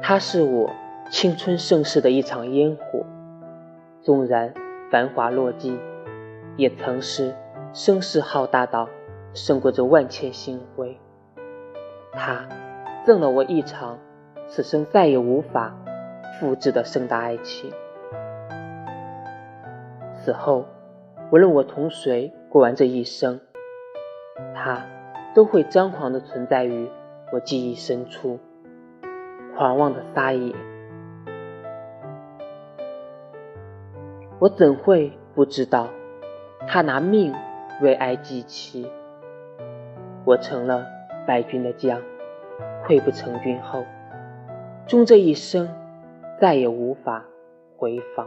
它是我青春盛世的一场烟火，纵然繁华落尽，也曾是声势浩大到胜过这万千星辉。它赠了我一场此生再也无法复制的盛大爱情。此后，无论我同谁过完这一生，它都会张狂的存在于我记忆深处。狂妄的撒野，我怎会不知道他拿命为爱祭旗？我成了败军的将，溃不成军后，终这一生再也无法回防。